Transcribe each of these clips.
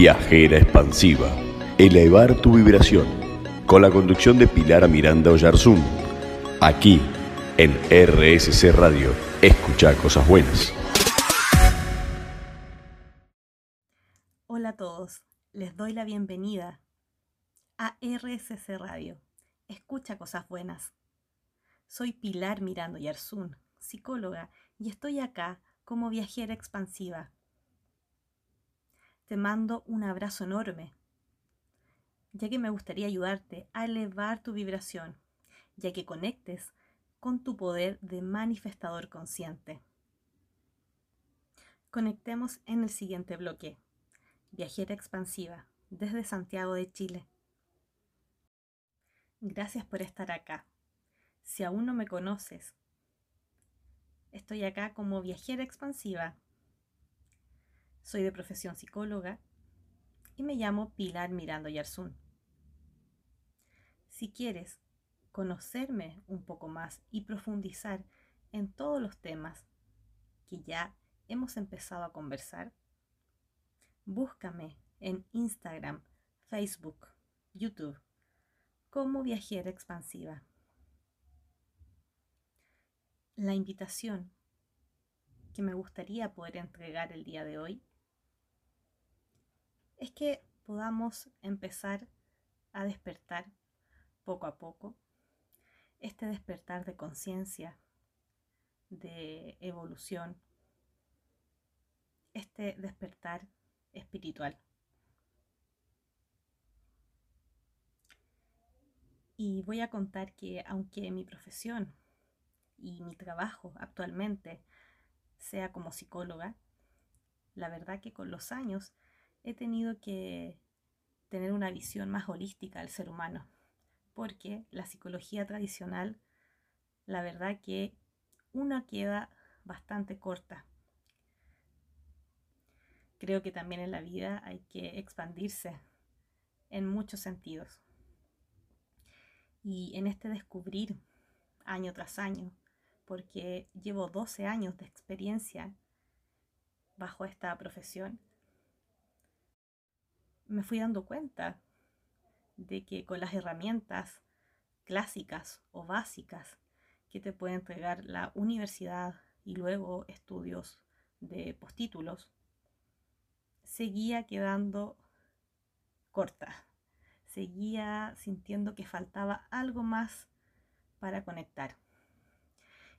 Viajera expansiva. Elevar tu vibración. Con la conducción de Pilar Miranda Oyarzún. Aquí, en RSC Radio. Escucha cosas buenas. Hola a todos, les doy la bienvenida a RSC Radio. Escucha cosas buenas. Soy Pilar Miranda Oyarzún, psicóloga, y estoy acá como viajera expansiva te mando un abrazo enorme, ya que me gustaría ayudarte a elevar tu vibración, ya que conectes con tu poder de manifestador consciente. Conectemos en el siguiente bloque. Viajera expansiva, desde Santiago de Chile. Gracias por estar acá. Si aún no me conoces, estoy acá como viajera expansiva soy de profesión psicóloga y me llamo Pilar Mirando Yarzún. Si quieres conocerme un poco más y profundizar en todos los temas que ya hemos empezado a conversar, búscame en Instagram, Facebook, YouTube como viajera expansiva. La invitación que me gustaría poder entregar el día de hoy es que podamos empezar a despertar poco a poco este despertar de conciencia, de evolución, este despertar espiritual. Y voy a contar que aunque mi profesión y mi trabajo actualmente sea como psicóloga, la verdad que con los años he tenido que tener una visión más holística del ser humano, porque la psicología tradicional, la verdad que una queda bastante corta. Creo que también en la vida hay que expandirse en muchos sentidos. Y en este descubrir año tras año, porque llevo 12 años de experiencia bajo esta profesión, me fui dando cuenta de que con las herramientas clásicas o básicas que te puede entregar la universidad y luego estudios de postítulos, seguía quedando corta, seguía sintiendo que faltaba algo más para conectar.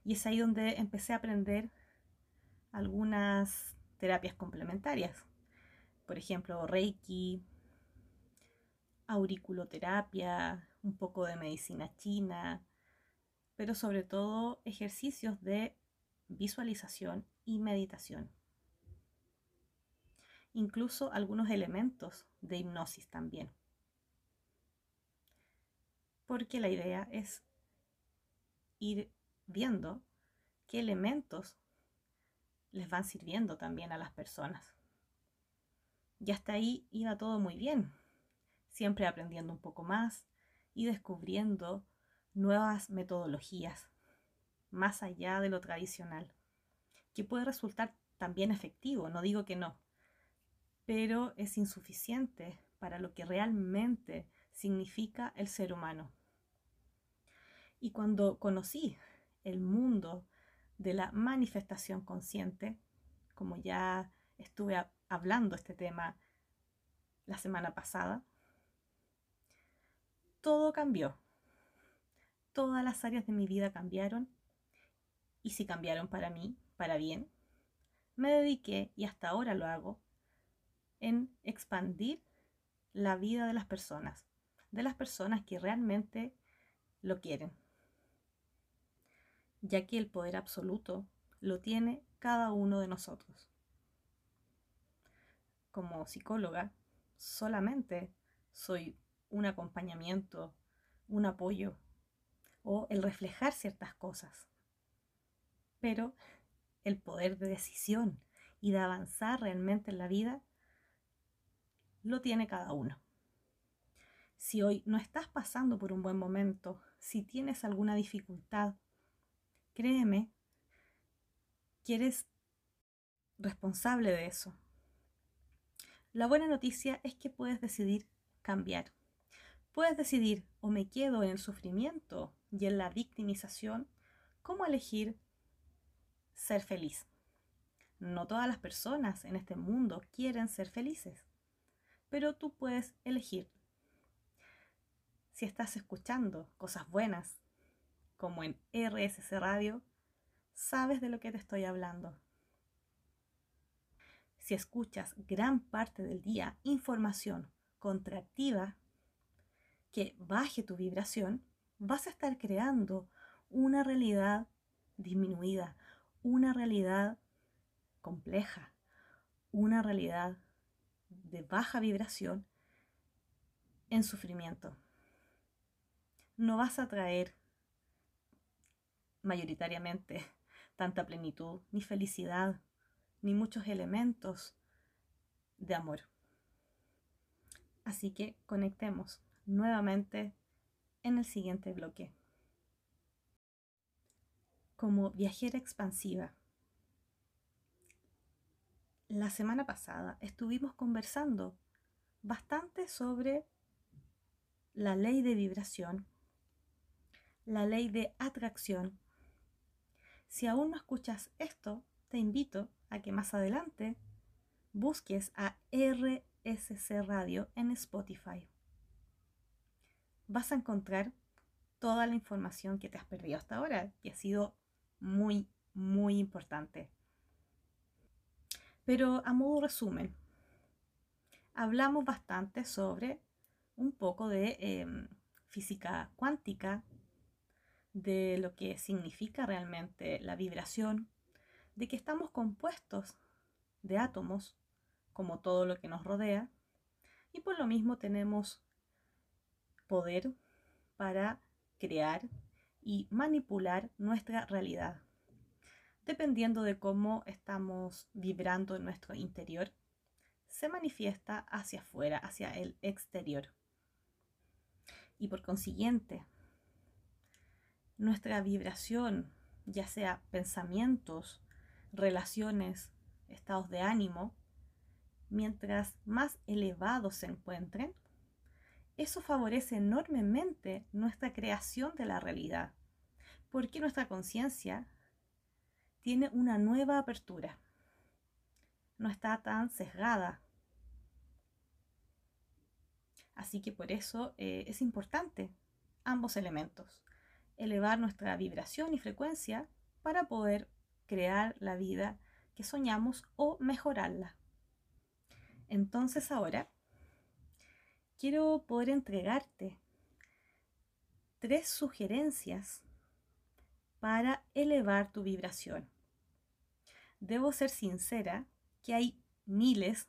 Y es ahí donde empecé a aprender algunas terapias complementarias por ejemplo, Reiki, auriculoterapia, un poco de medicina china, pero sobre todo ejercicios de visualización y meditación. Incluso algunos elementos de hipnosis también. Porque la idea es ir viendo qué elementos les van sirviendo también a las personas. Y hasta ahí iba todo muy bien, siempre aprendiendo un poco más y descubriendo nuevas metodologías, más allá de lo tradicional, que puede resultar también efectivo, no digo que no, pero es insuficiente para lo que realmente significa el ser humano. Y cuando conocí el mundo de la manifestación consciente, como ya estuve hablando este tema la semana pasada, todo cambió. Todas las áreas de mi vida cambiaron y si cambiaron para mí, para bien, me dediqué, y hasta ahora lo hago, en expandir la vida de las personas, de las personas que realmente lo quieren, ya que el poder absoluto lo tiene cada uno de nosotros como psicóloga solamente soy un acompañamiento, un apoyo o el reflejar ciertas cosas. Pero el poder de decisión y de avanzar realmente en la vida lo tiene cada uno. Si hoy no estás pasando por un buen momento, si tienes alguna dificultad, créeme que eres responsable de eso La buena noticia es que puedes decidir cambiar. Puedes decidir o me quedo en el sufrimiento y en la victimización, cómo elegir ser feliz. No todas las personas en este mundo quieren ser felices, pero tú puedes elegir. Si estás escuchando cosas buenas, como en RSC Radio, sabes de lo que te estoy hablando. Si escuchas gran parte del día información contractiva que baje tu vibración, vas a estar creando una realidad disminuida, una realidad compleja, una realidad de baja vibración en sufrimiento. No vas a traer mayoritariamente tanta plenitud, ni felicidad, ni muchos elementos de amor. Así que conectemos nuevamente en el siguiente bloque. Como viajera expansiva, la semana pasada estuvimos conversando bastante sobre la ley de vibración, la ley de atracción. Si aún no escuchas esto, te invito a que más adelante busques a RSC Radio en Spotify. Vas a encontrar toda la información que te has perdido hasta ahora, y ha sido muy, muy importante. Pero a modo resumen, hablamos bastante sobre un poco de em, física cuántica, de lo que significa realmente la vibración, de que estamos compuestos de átomos, como todo lo que nos rodea, y por lo mismo tenemos poder para crear y manipular nuestra realidad dependiendo de cómo estamos vibrando en nuestro interior, se manifiesta hacia afuera, hacia el exterior. Y por consiguiente, nuestra vibración, ya sea pensamientos, relaciones, estados de ánimo, mientras más elevados se encuentren, eso favorece enormemente nuestra creación de la realidad, porque nuestra conciencia tiene una nueva apertura. No está tan sesgada. Así que por eso eh, es importante ambos elementos. Elevar nuestra vibración y frecuencia para poder crear la vida que soñamos o mejorarla. Entonces ahora quiero poder entregarte tres sugerencias para elevar tu vibración. Debo ser sincera que hay miles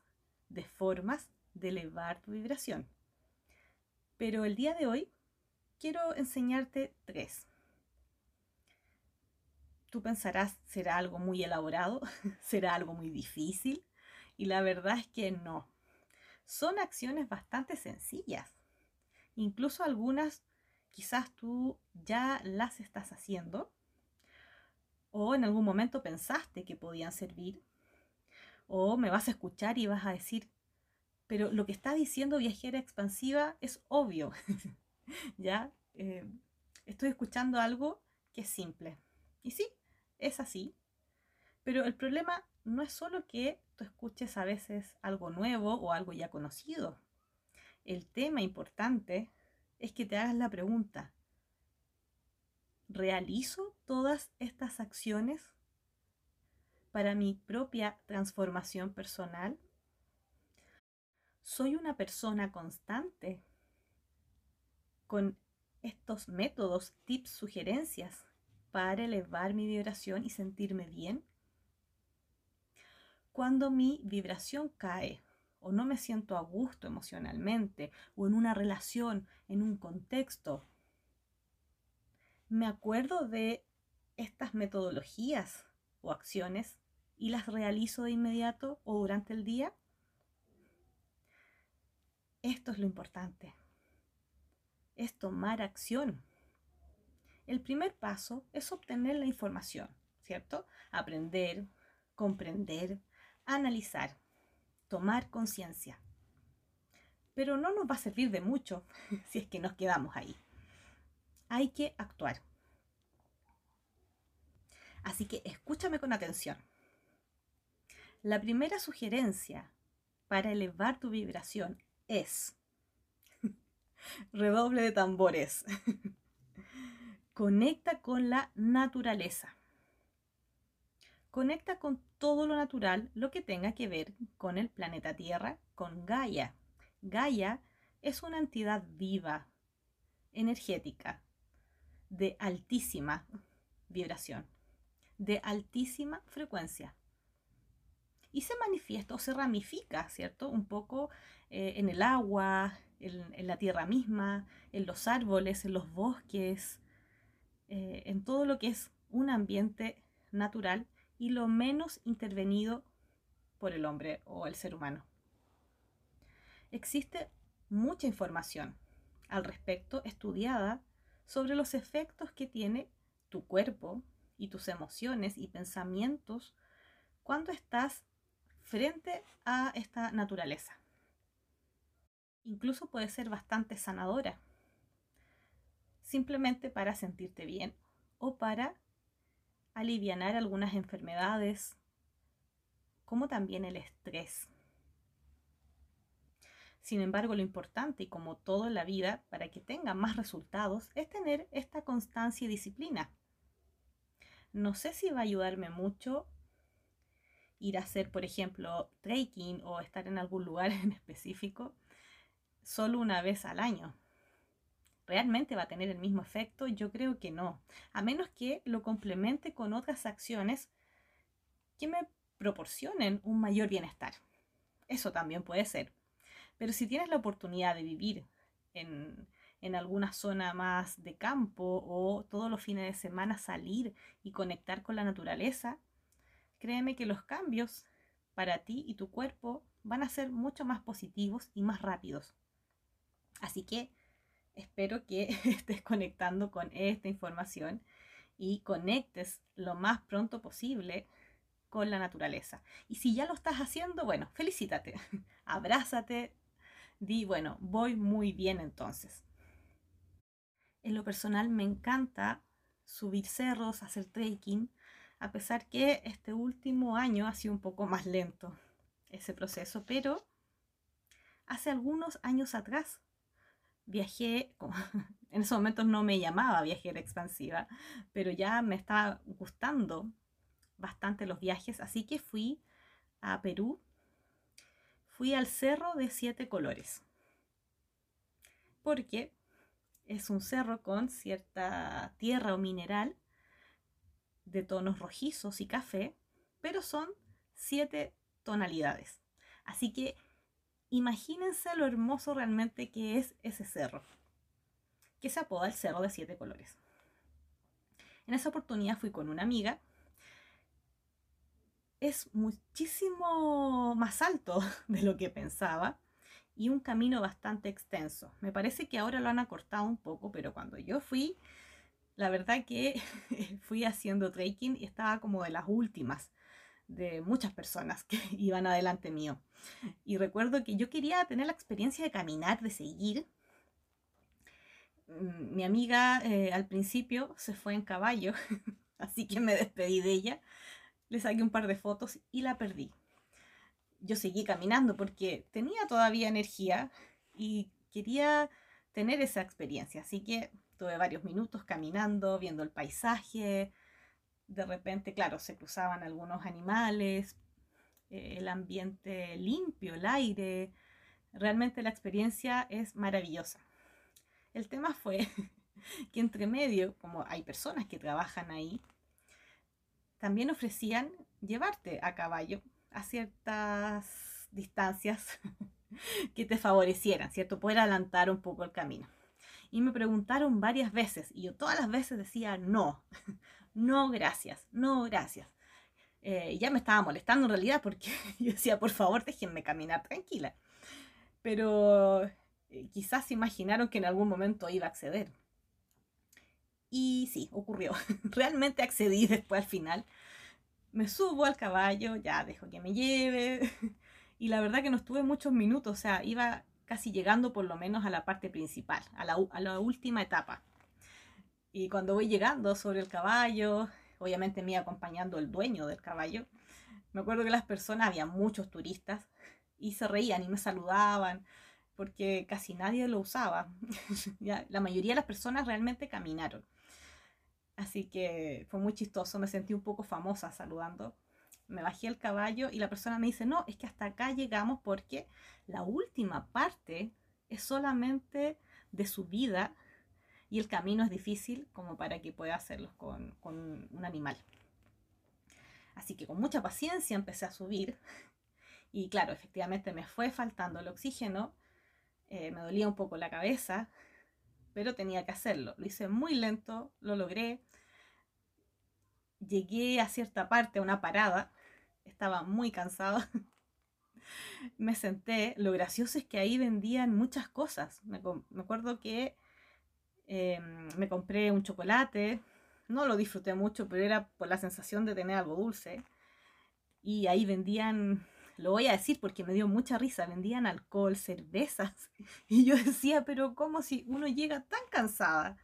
de formas de elevar tu vibración. Pero el día de hoy quiero enseñarte tres. Tú pensarás, ¿será algo muy elaborado? ¿Será algo muy difícil? Y la verdad es que no. Son acciones bastante sencillas. Incluso algunas quizás tú ya las estás haciendo o en algún momento pensaste que podían servir, o me vas a escuchar y vas a decir, pero lo que está diciendo viajera expansiva es obvio, ¿ya? Eh, estoy escuchando algo que es simple. Y sí, es así, pero el problema no es solo que tú escuches a veces algo nuevo o algo ya conocido. El tema importante es que te hagas la pregunta, ¿Realizo todas estas acciones para mi propia transformación personal? ¿Soy una persona constante con estos métodos, tips, sugerencias para elevar mi vibración y sentirme bien? Cuando mi vibración cae o no me siento a gusto emocionalmente o en una relación, en un contexto, me acuerdo de estas metodologías o acciones y las realizo de inmediato o durante el día? Esto es lo importante. Es tomar acción. El primer paso es obtener la información, ¿cierto? Aprender, comprender, analizar. tomar conciencia. Pero no nos va a servir de mucho si es que nos quedamos ahí. Hay que actuar. Así que escúchame con atención. La primera sugerencia para elevar tu vibración es redoble de tambores. Conecta con la naturaleza. Conecta con todo lo natural, lo que tenga que ver con el planeta Tierra, con Gaia. Gaia es una entidad viva, energética, de altísima vibración, de altísima frecuencia. Y se manifiesta o se ramifica, ¿cierto? Un poco eh, en el agua, en, la tierra misma, en los árboles, en los bosques, eh, en todo lo que es un ambiente natural y lo menos intervenido por el hombre o el ser humano. Existe mucha información al respecto estudiada sobre los efectos que tiene tu cuerpo y tus emociones y pensamientos cuando estás frente a esta naturaleza. Incluso puede ser bastante sanadora, simplemente para sentirte bien o para aliviar algunas enfermedades, como también el estrés. Sin embargo, lo importante, y como todo en la vida, para que tenga más resultados, es tener esta constancia y disciplina. No sé si va a ayudarme mucho ir a hacer, por ejemplo, trekking o estar en algún lugar en específico solo una vez al año. ¿Realmente va a tener el mismo efecto? Yo creo que no, a menos que lo complemente con otras acciones que me proporcionen un mayor bienestar. Eso también puede ser. Pero si tienes la oportunidad de vivir en, en alguna zona más de campo o todos los fines de semana salir y conectar con la naturaleza, créeme que los cambios para ti y tu cuerpo van a ser mucho más positivos y más rápidos. Así que espero que estés conectando con esta información y conectes lo más pronto posible con la naturaleza. Y si ya lo estás haciendo, bueno, felicítate, abrázate, di, bueno, voy muy bien entonces. En lo personal me encanta subir cerros, hacer trekking, a pesar que este último año ha sido un poco más lento ese proceso, pero hace algunos años atrás viajé, en esos momentos no me llamaba viajera expansiva, pero ya me estaba gustando bastante los viajes, así que fui a Perú, fui al Cerro de Siete Colores, porque es un cerro con cierta tierra o mineral de tonos rojizos y café, pero son siete tonalidades. Así que Imagínense lo hermoso realmente que es ese cerro, que se apoda el Cerro de Siete Colores. En esa oportunidad fui con una amiga. Es muchísimo más alto de lo que pensaba y un camino bastante extenso. Me parece que ahora lo han acortado un poco, pero cuando yo fui, la verdad que fui haciendo trekking y estaba como de las últimas de muchas personas que iban adelante mío. Y recuerdo que yo quería tener la experiencia de caminar, de seguir. Mm, mi amiga eh, al principio se fue en caballo, así que me despedí de ella, le saqué un par de fotos y la perdí. Yo seguí caminando porque tenía todavía energía y quería tener esa experiencia, así que tuve varios minutos caminando, viendo el paisaje, de repente, claro, se cruzaban algunos animales, eh, el ambiente limpio, el aire, realmente la experiencia es maravillosa. El tema fue que entre medio, como hay personas que trabajan ahí, también ofrecían llevarte a caballo a ciertas distancias que te favorecieran, ¿cierto? Poder adelantar un poco el camino. Y me preguntaron varias veces y yo todas las veces decía no, no gracias, no gracias. Eh, ya me estaba molestando en realidad porque yo decía, por favor, déjenme caminar tranquila. Pero eh, quizás imaginaron que en algún momento iba a acceder. Y sí, ocurrió. Realmente accedí después al final. Me subo al caballo, ya dejo que me lleve. Y la verdad que no estuve muchos minutos, o sea, iba casi llegando por lo menos a la parte principal, a la, a la última etapa. Y cuando voy llegando sobre el caballo, obviamente me iba acompañando el dueño del caballo, me acuerdo que las personas, había muchos turistas, y se reían y me saludaban, porque casi nadie lo usaba. la mayoría de las personas realmente caminaron. Así que fue muy chistoso, me sentí un poco famosa saludando. Me bajé el caballo y la persona me dice, no, es que hasta acá llegamos porque la última parte es solamente de subida y el camino es difícil como para que pueda hacerlo con, con un animal. Así que con mucha paciencia empecé a subir y claro, efectivamente me fue faltando el oxígeno, eh, me dolía un poco la cabeza, pero tenía que hacerlo. Lo hice muy lento, lo logré. Llegué a cierta parte, a una parada, estaba muy cansada. me senté, lo gracioso es que ahí vendían muchas cosas. Me, acuerdo que em, me compré un chocolate, no lo disfruté mucho, pero era por la sensación de tener algo dulce. Y ahí vendían lo voy a decir porque me dio mucha risa, vendían alcohol, cervezas, y yo decía, pero ¿cómo si uno llega tan cansada,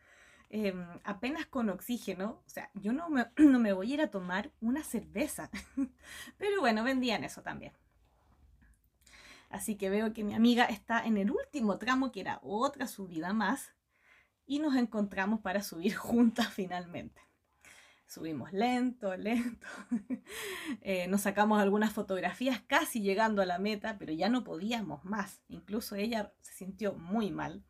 em, apenas con oxígeno? O sea, yo no me, no me voy a ir a tomar una cerveza, pero bueno, vendían eso también. Así que veo que mi amiga está en el último tramo, que era otra subida más, y nos encontramos para subir juntas finalmente subimos lento, lento. Eh, nos sacamos algunas fotografías casi llegando a la meta, pero ya no podíamos más. Incluso ella se sintió muy mal.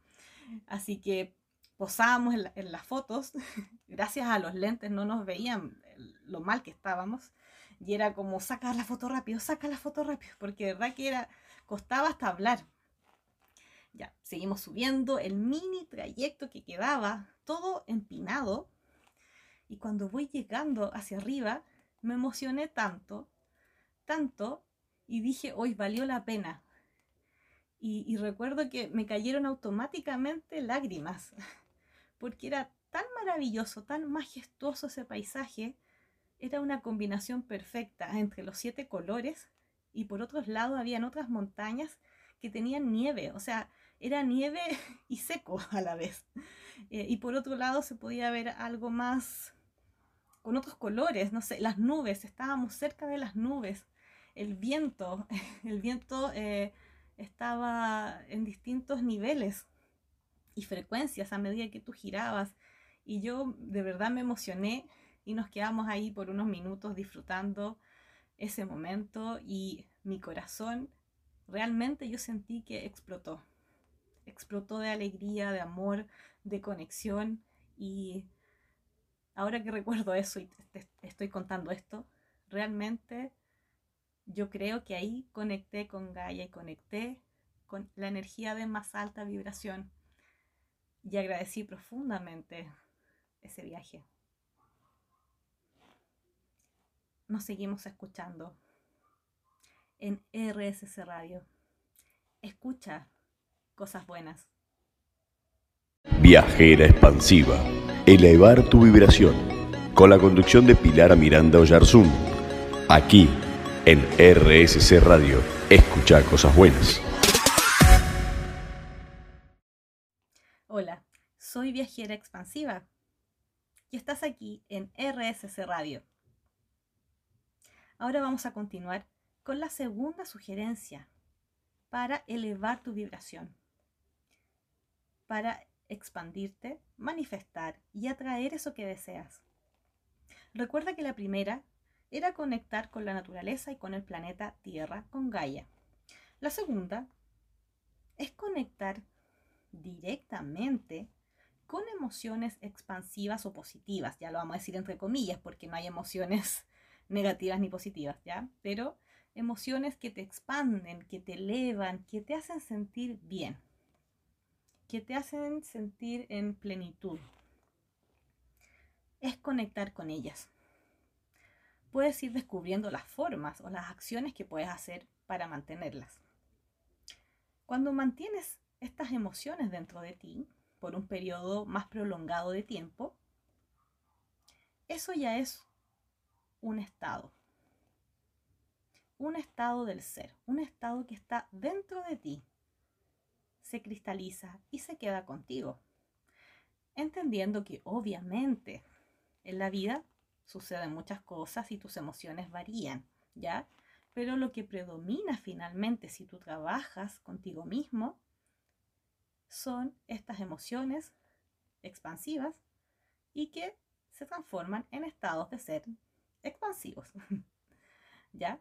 Así que posamos en, las fotos. Gracias a los lentes no nos veían lo mal que estábamos. Y era como, saca la foto rápido, saca la foto rápido, porque de verdad que era, costaba hasta hablar. Ya, seguimos subiendo el mini trayecto que quedaba, todo empinado, y cuando voy llegando hacia arriba, me emocioné tanto, tanto, y dije, hoy valió la pena. Y, recuerdo que me cayeron automáticamente lágrimas, porque era tan maravilloso, tan majestuoso ese paisaje, era una combinación perfecta entre los siete colores y por otros lados habían otras montañas que tenían nieve, o sea, era nieve y seco a la vez. Eh, y por otro lado se podía ver algo más con otros colores, no sé, las nubes, estábamos cerca de las nubes, el viento, el viento eh, estaba en distintos niveles y frecuencias a medida que tú girabas. Y yo de verdad me emocioné y nos quedamos ahí por unos minutos disfrutando ese momento y mi corazón realmente yo sentí que explotó. Explotó de alegría, de amor, de conexión y ahora que recuerdo eso y te, estoy contando esto, realmente yo creo que ahí conecté con Gaia y conecté con la energía de más alta vibración y agradecí profundamente ese viaje. Nos seguimos escuchando en RSC Radio. Escucha cosas buenas. Viajera expansiva elevar tu vibración, con la conducción de Pilar Miranda Oyarzún, aquí en RSC Radio. Escucha cosas buenas. Hola, soy viajera expansiva y estás aquí en RSC Radio. Ahora vamos a continuar con la segunda sugerencia para elevar tu vibración, para expandirte, manifestar y atraer eso que deseas. Recuerda que la primera era conectar con la naturaleza y con el planeta Tierra, con Gaia. La segunda es conectar directamente con emociones expansivas o positivas. Ya lo vamos a decir entre comillas porque no hay emociones negativas ni positivas, ¿ya? Pero emociones que te expanden, que te elevan, que te hacen sentir bien que te hacen sentir en plenitud. Es conectar con ellas. Puedes ir descubriendo las formas o las acciones que puedes hacer para mantenerlas. Cuando mantienes estas emociones dentro de ti por un periodo más prolongado de tiempo, eso ya es un estado. Un estado del ser, un estado que está dentro de ti, se cristaliza y se queda contigo. Entendiendo que obviamente en la vida suceden muchas cosas y tus emociones varían, ¿ya? Pero lo que predomina finalmente si tú trabajas contigo mismo son estas emociones expansivas y que se transforman en estados de ser expansivos. ¿Ya?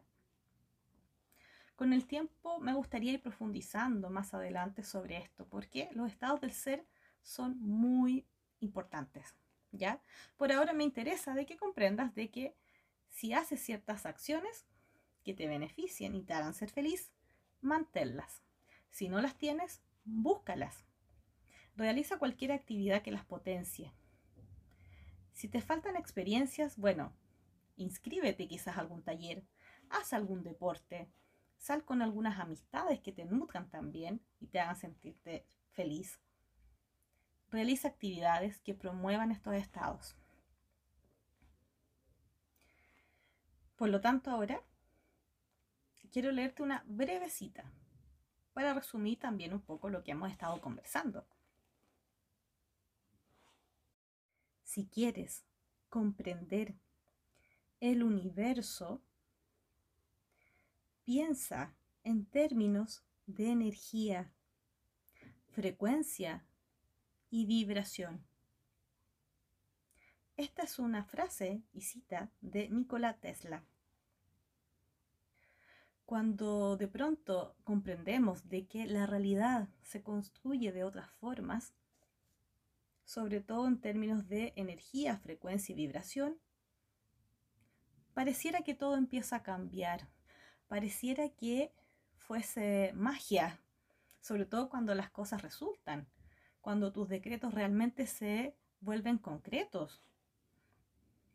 Con el tiempo me gustaría ir profundizando más adelante sobre esto, porque los estados del ser son muy importantes. ¿Ya? Por ahora me interesa de que comprendas de que si haces ciertas acciones que te beneficien y te hagan ser feliz, manténlas. Si no las tienes, búscalas. Realiza cualquier actividad que las potencie. Si te faltan experiencias, bueno, inscríbete quizás a algún taller, haz algún deporte, sal con algunas amistades que te nutran también y te hagan sentirte feliz. Realiza actividades que promuevan estos estados. Por lo tanto, ahora quiero leerte una breve cita para resumir también un poco lo que hemos estado conversando. Si quieres comprender el universo, piensa en términos de energía, frecuencia y vibración. Esta es una frase y cita de Nikola Tesla. Cuando de pronto comprendemos de que la realidad se construye de otras formas, sobre todo en términos de energía, frecuencia y vibración, pareciera que todo empieza a cambiar, pareciera que fuese magia, sobre todo cuando las cosas resultan, cuando tus decretos realmente se vuelven concretos.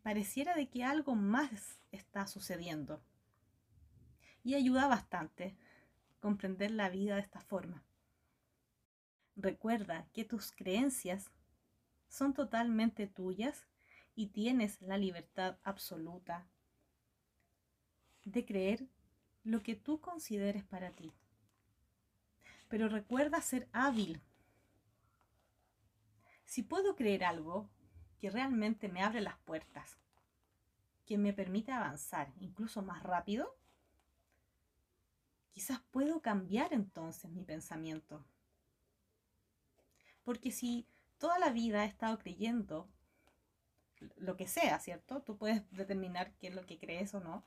Pareciera de que algo más está sucediendo. Y ayuda bastante comprender la vida de esta forma. Recuerda que tus creencias son totalmente tuyas y tienes la libertad absoluta de creer lo que tú consideres para ti. Pero recuerda ser hábil. Si puedo creer algo que realmente me abre las puertas, que me permite avanzar incluso más rápido, quizás puedo cambiar entonces mi pensamiento. Porque si toda la vida he estado creyendo lo que sea, ¿cierto? Tú puedes determinar qué es lo que crees o no,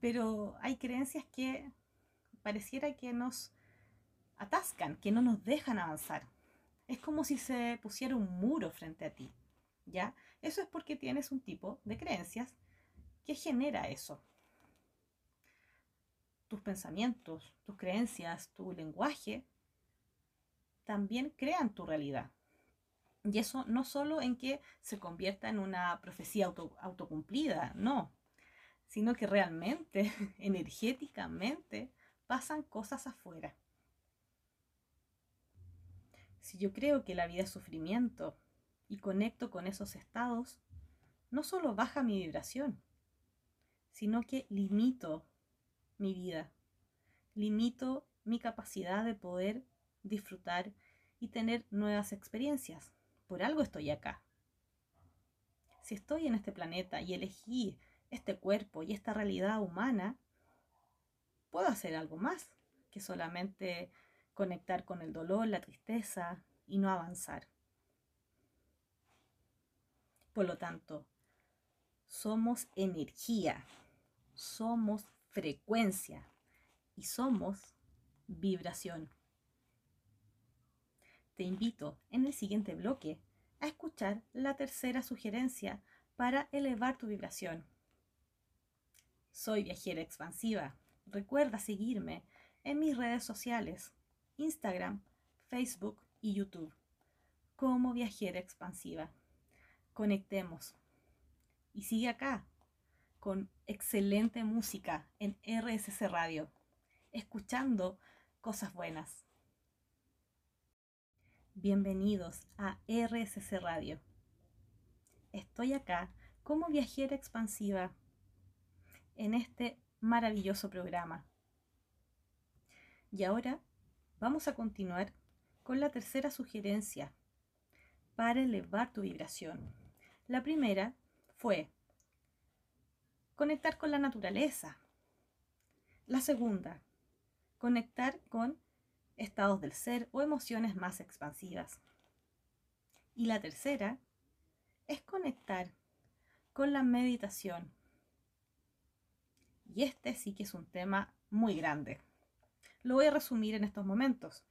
pero hay creencias que pareciera que nos atascan, que no nos dejan avanzar. Es como si se pusiera un muro frente a ti, ¿ya? Eso es porque tienes un tipo de creencias que genera eso. Tus pensamientos, tus creencias, tu lenguaje también crean tu realidad. Y eso no solo en que se convierta en una profecía autocumplida, no, sino que realmente, energéticamente, pasan cosas afuera. Si yo creo que la vida es sufrimiento y conecto con esos estados, no solo baja mi vibración, sino que limito mi vida, limito mi capacidad de poder disfrutar y tener nuevas experiencias. Por algo estoy acá. Si estoy en este planeta y elegí este cuerpo y esta realidad humana, puedo hacer algo más que solamente conectar con el dolor, la tristeza y no avanzar. Por lo tanto, somos energía, somos frecuencia y somos vibración. Te invito en el siguiente bloque a escuchar la tercera sugerencia para elevar tu vibración. Soy viajera expansiva. Recuerda seguirme en mis redes sociales, Instagram, Facebook y YouTube, como viajera expansiva. Conectemos. Y sigue acá, con excelente música en RSC Radio, escuchando cosas buenas. Bienvenidos a RSC Radio. Estoy acá como viajera expansiva en este maravilloso programa. Y ahora vamos a continuar con la tercera sugerencia para elevar tu vibración. La primera fue conectar con la naturaleza. La segunda, conectar con estados del ser o emociones más expansivas. Y la tercera es conectar con la meditación. Y este sí que es un tema muy grande. Lo voy a resumir en estos momentos.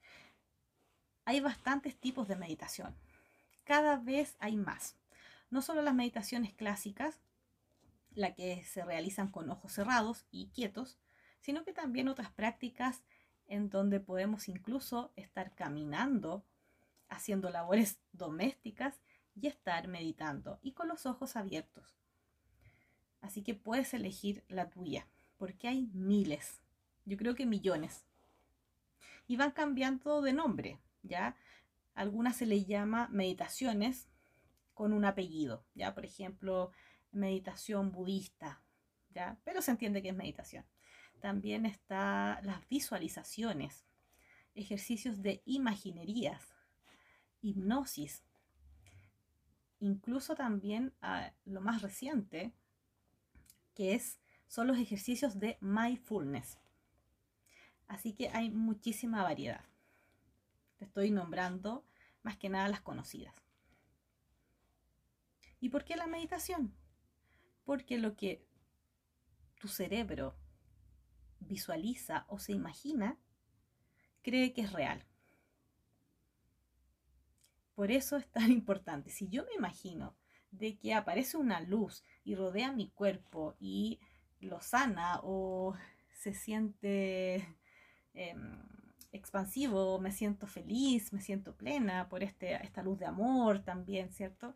Hay bastantes tipos de meditación. Cada vez hay más. No solo las meditaciones clásicas, la que se realizan con ojos cerrados y quietos, sino que también otras prácticas en donde podemos incluso estar caminando, haciendo labores domésticas y estar meditando y con los ojos abiertos. Así que puedes elegir la tuya, porque hay miles, yo creo que millones. Y van cambiando de nombre, ¿ya? Algunas se les llama meditaciones con un apellido, ¿ya? Por ejemplo, meditación budista, ¿ya? Pero se entiende que es meditación. También está las visualizaciones, ejercicios de imaginerías, hipnosis, incluso también ah, lo más reciente, que es, son los ejercicios de mindfulness. Así que hay muchísima variedad. Te estoy nombrando más que nada las conocidas. ¿Y por qué la meditación? Porque lo que tu cerebro visualiza o se imagina, cree que es real. Por eso es tan importante. Si yo me imagino de que aparece una luz y rodea mi cuerpo y lo sana o se siente em, expansivo, me siento feliz, me siento plena por este, esta luz de amor también, ¿cierto?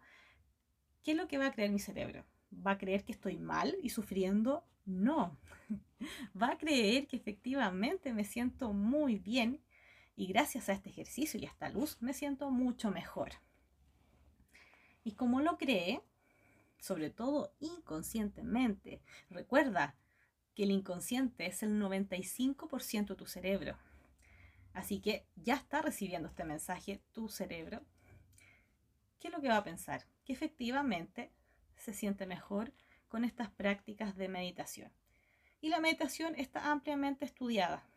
¿Qué es lo que va a creer mi cerebro? ¿Va a creer que estoy mal y sufriendo? No. Va a creer que efectivamente me siento muy bien y gracias a este ejercicio y a esta luz me siento mucho mejor. Y como lo cree, sobre todo inconscientemente, recuerda que el inconsciente es el 95% de tu cerebro. Así que ya está recibiendo este mensaje tu cerebro. ¿Qué es lo que va a pensar? Que efectivamente se siente mejor con estas prácticas de meditación. Y la meditación está ampliamente estudiada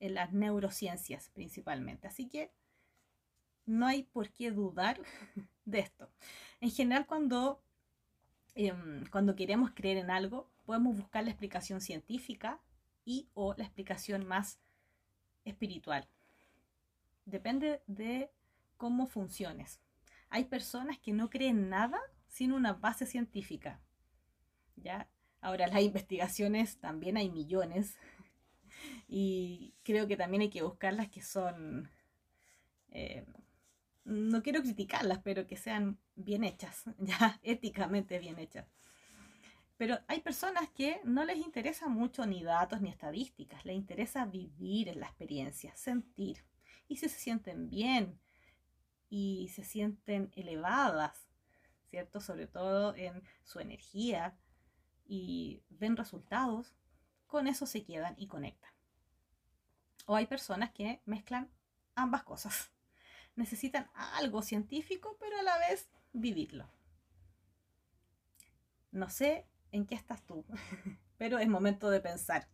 en las neurociencias principalmente. Así que no hay por qué dudar de esto. En general, cuando, em, cuando queremos creer en algo, podemos buscar la explicación científica y o la explicación más espiritual. Depende de cómo funciones. Hay personas que no creen nada sin una base científica. ¿ya? Ahora las investigaciones también hay millones y creo que también hay que buscar las que son, eh, no quiero criticarlas, pero que sean bien hechas, ya éticamente bien hechas. Pero hay personas que no les interesa mucho ni datos ni estadísticas, les interesa vivir en la experiencia, sentir. Y si se sienten bien y se sienten elevadas, ¿cierto? Sobre todo en su energía y ven resultados, con eso se quedan y conectan. O hay personas que mezclan ambas cosas. Necesitan algo científico, pero a la vez vivirlo. No sé en qué estás tú, pero es momento de pensar,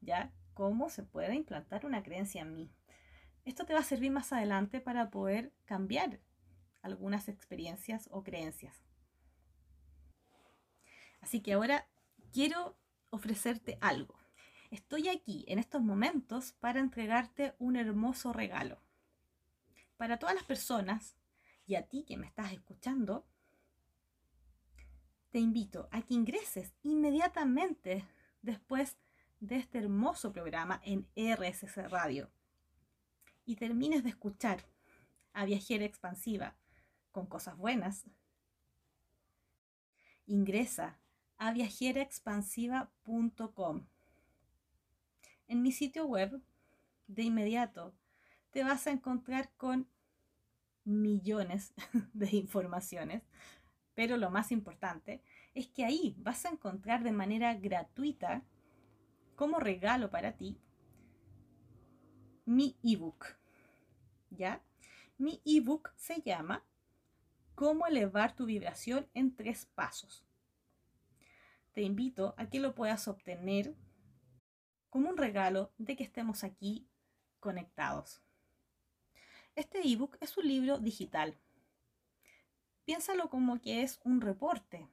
¿ya? ¿Cómo se puede implantar una creencia en mí? Esto te va a servir más adelante para poder cambiar algunas experiencias o creencias. Así que ahora quiero ofrecerte algo. Estoy aquí en estos momentos para entregarte un hermoso regalo. Para todas las personas y a ti que me estás escuchando, te invito a que ingreses inmediatamente después de este hermoso programa en RSC Radio y termines de escuchar a Viajera Expansiva con cosas buenas. Ingresa a viajeraexpansiva.com en mi sitio web, de inmediato, te vas a encontrar con millones de informaciones, pero lo más importante es que ahí vas a encontrar de manera gratuita como regalo para ti mi ebook. ¿Ya? Mi ebook se llama Cómo elevar tu vibración en tres pasos. Te invito a que lo puedas obtener como un regalo de que estemos aquí conectados. Este ebook es un libro digital. Piénsalo como que es un reporte,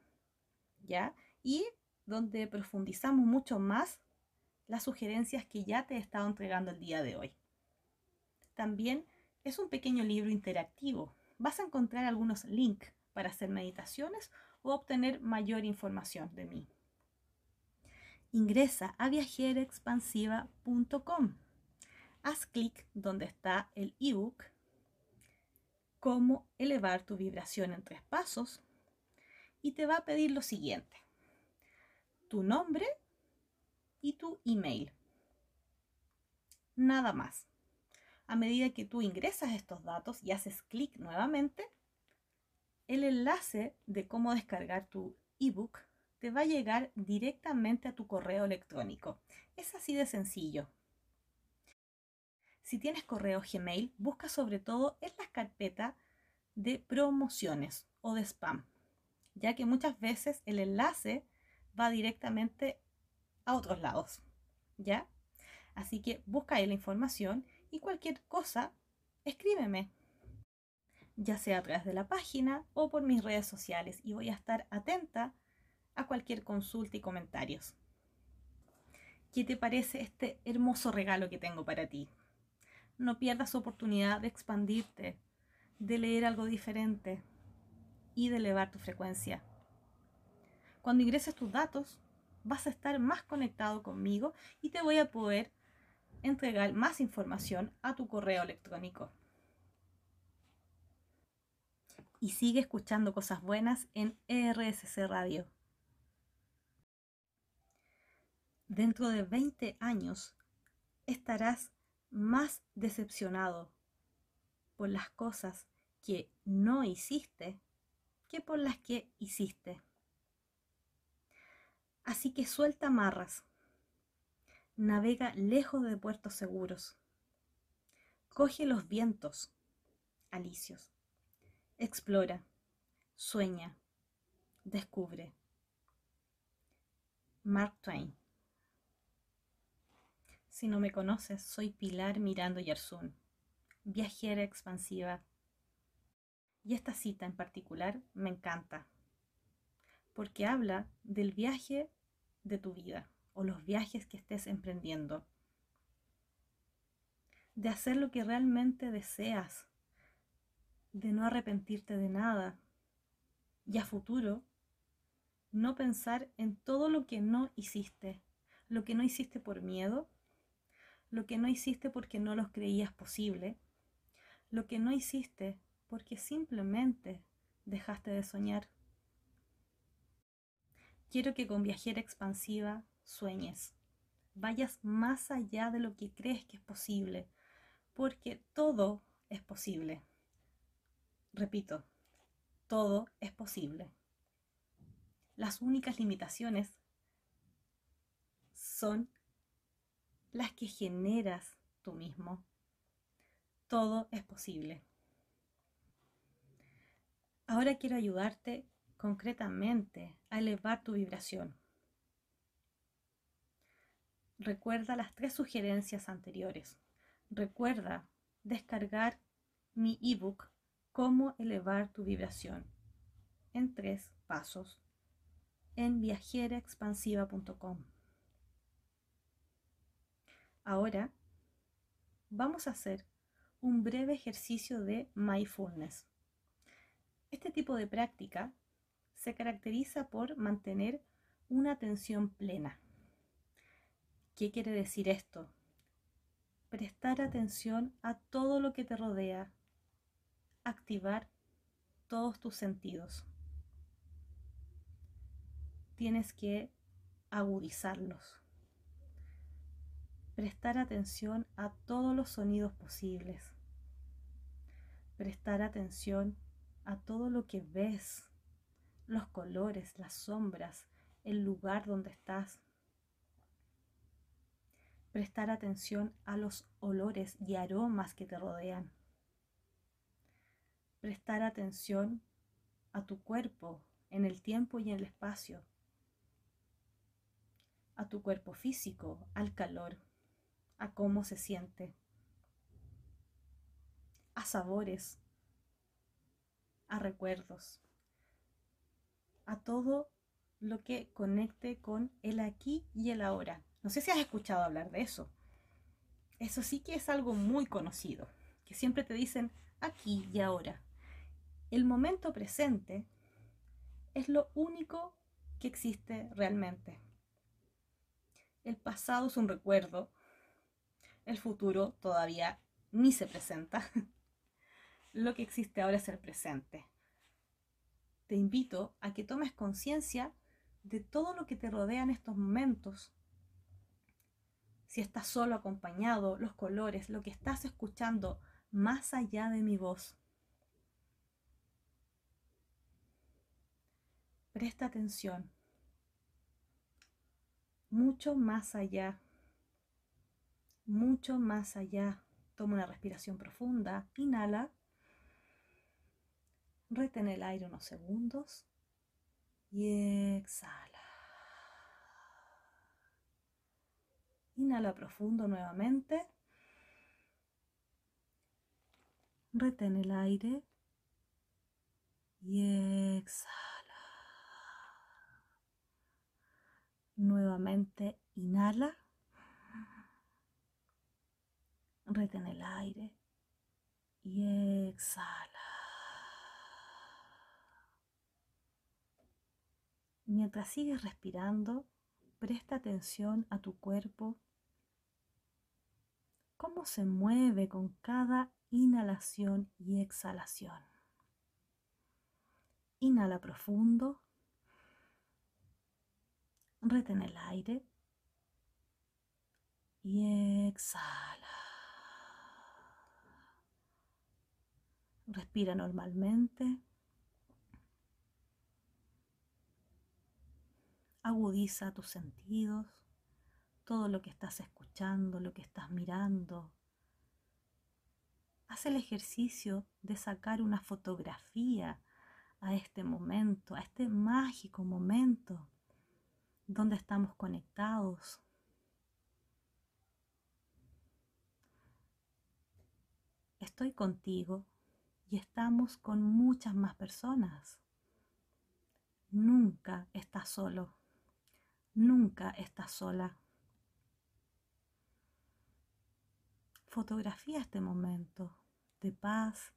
¿ya? Y donde profundizamos mucho más las sugerencias que ya te he estado entregando el día de hoy. También es un pequeño libro interactivo. Vas a encontrar algunos links para hacer meditaciones o obtener mayor información de mí. Ingresa a viajerexpansiva.com. Haz clic donde está el ebook Cómo elevar tu vibración en tres pasos y te va a pedir lo siguiente. Tu nombre y tu email. Nada más. A medida que tú ingresas estos datos y haces clic nuevamente, el enlace de cómo descargar tu ebook te va a llegar directamente a tu correo electrónico. Es así de sencillo. Si tienes correo Gmail, busca sobre todo en la carpeta de promociones o de spam, ya que muchas veces el enlace va directamente a otros lados, ¿ya? Así que busca ahí la información y cualquier cosa, escríbeme, ya sea a través de la página o por mis redes sociales y voy a estar atenta a cualquier consulta y comentarios. ¿Qué te parece este hermoso regalo que tengo para ti? No pierdas oportunidad de expandirte, de leer algo diferente y de elevar tu frecuencia. Cuando ingreses tus datos, vas a estar más conectado conmigo y te voy a poder entregar más información a tu correo electrónico. Y sigue escuchando cosas buenas en ERSC Radio. Dentro de 20 años estarás más decepcionado por las cosas que no hiciste que por las que hiciste. Así que suelta amarras navega lejos de puertos seguros. Coge los vientos, alicios. Explora, sueña, descubre. Mark Twain. Si no me conoces, soy Pilar Mirando Yarzún, viajera expansiva. Y esta cita en particular me encanta, porque habla del viaje de tu vida o los viajes que estés emprendiendo. De hacer lo que realmente deseas, de no arrepentirte de nada y a futuro no pensar en todo lo que no hiciste, lo que no hiciste por miedo, lo que no hiciste porque no los creías posible, lo que no hiciste porque simplemente dejaste de soñar. Quiero que con Viajera Expansiva sueñes, vayas más allá de lo que crees que es posible, porque todo es posible. Repito, todo es posible. Las únicas limitaciones son las que generas tú mismo. Todo es posible. Ahora quiero ayudarte concretamente a elevar tu vibración. Recuerda las tres sugerencias anteriores. Recuerda descargar mi ebook Cómo elevar tu vibración en tres pasos en viajeraexpansiva.com. Ahora vamos a hacer un breve ejercicio de mindfulness. Este tipo de práctica se caracteriza por mantener una atención plena ¿Qué quiere decir esto? Prestar atención a todo lo que te rodea, activar todos tus sentidos. Tienes que agudizarlos. Prestar atención a todos los sonidos posibles. Prestar atención a todo lo que ves, los colores, las sombras, el lugar donde estás Prestar atención a los olores y aromas que te rodean. Prestar atención a tu cuerpo en el tiempo y en el espacio. A tu cuerpo físico, al calor, a cómo se siente. A sabores, a recuerdos, a todo lo que conecte con el aquí y el ahora. No sé si has escuchado hablar de eso. Eso sí que es algo muy conocido, que siempre te dicen aquí y ahora. El momento presente es lo único que existe realmente. El pasado es un recuerdo, el futuro todavía ni se presenta. Lo que existe ahora es el presente. Te invito a que tomes conciencia de todo lo que te rodea en estos momentos. Si estás solo acompañado, los colores, lo que estás escuchando más allá de mi voz. Presta atención. Mucho más allá. Mucho más allá. Toma una respiración profunda. Inhala. Retén el aire unos segundos y exhala. Inhala profundo nuevamente. Retén el aire y exhala. Nuevamente inhala. Retén el aire y exhala. Mientras sigues respirando, presta atención a tu cuerpo, cómo se mueve con cada inhalación y exhalación. Inhala profundo, retén el aire y exhala. Respira normalmente. Agudiza tus sentidos, todo lo que estás escuchando, lo que estás mirando. Haz el ejercicio de sacar una fotografía a este momento, a este mágico momento donde estamos conectados. Estoy contigo y estamos con muchas más personas. Nunca estás solo. Nunca estás sola. Fotografía este momento de paz,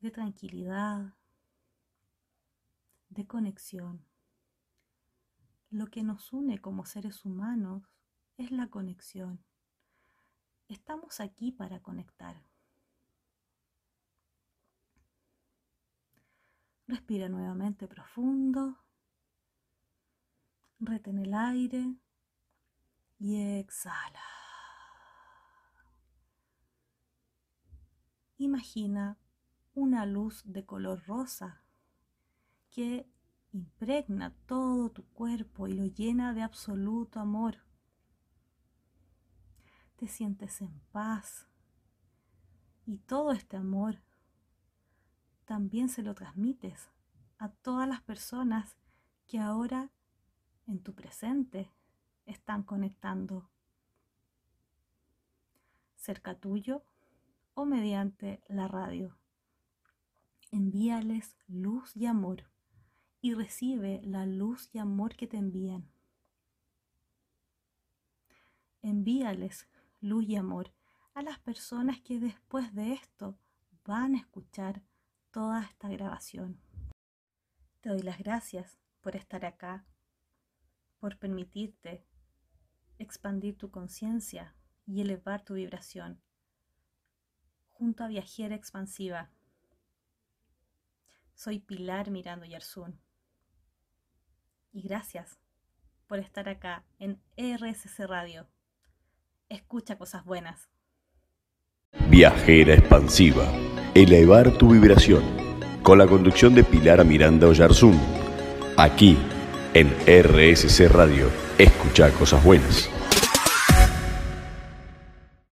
de tranquilidad, de conexión. Lo que nos une como seres humanos es la conexión. Estamos aquí para conectar. Respira nuevamente profundo Retén el aire y exhala. Imagina una luz de color rosa que impregna todo tu cuerpo y lo llena de absoluto amor. Te sientes en paz y todo este amor también se lo transmites a todas las personas que ahora en tu presente están conectando cerca tuyo o mediante la radio. Envíales luz y amor y recibe la luz y amor que te envían. Envíales luz y amor a las personas que después de esto van a escuchar toda esta grabación. Te doy las gracias por estar acá por permitirte expandir tu conciencia y elevar tu vibración junto a Viajera Expansiva. Soy Pilar Mirando Yarzún y gracias por estar acá en RSC Radio. Escucha cosas buenas. Viajera Expansiva. Elevar tu vibración. Con la conducción de Pilar Miranda Oyarzún. Aquí en RSC Radio. Escucha cosas buenas.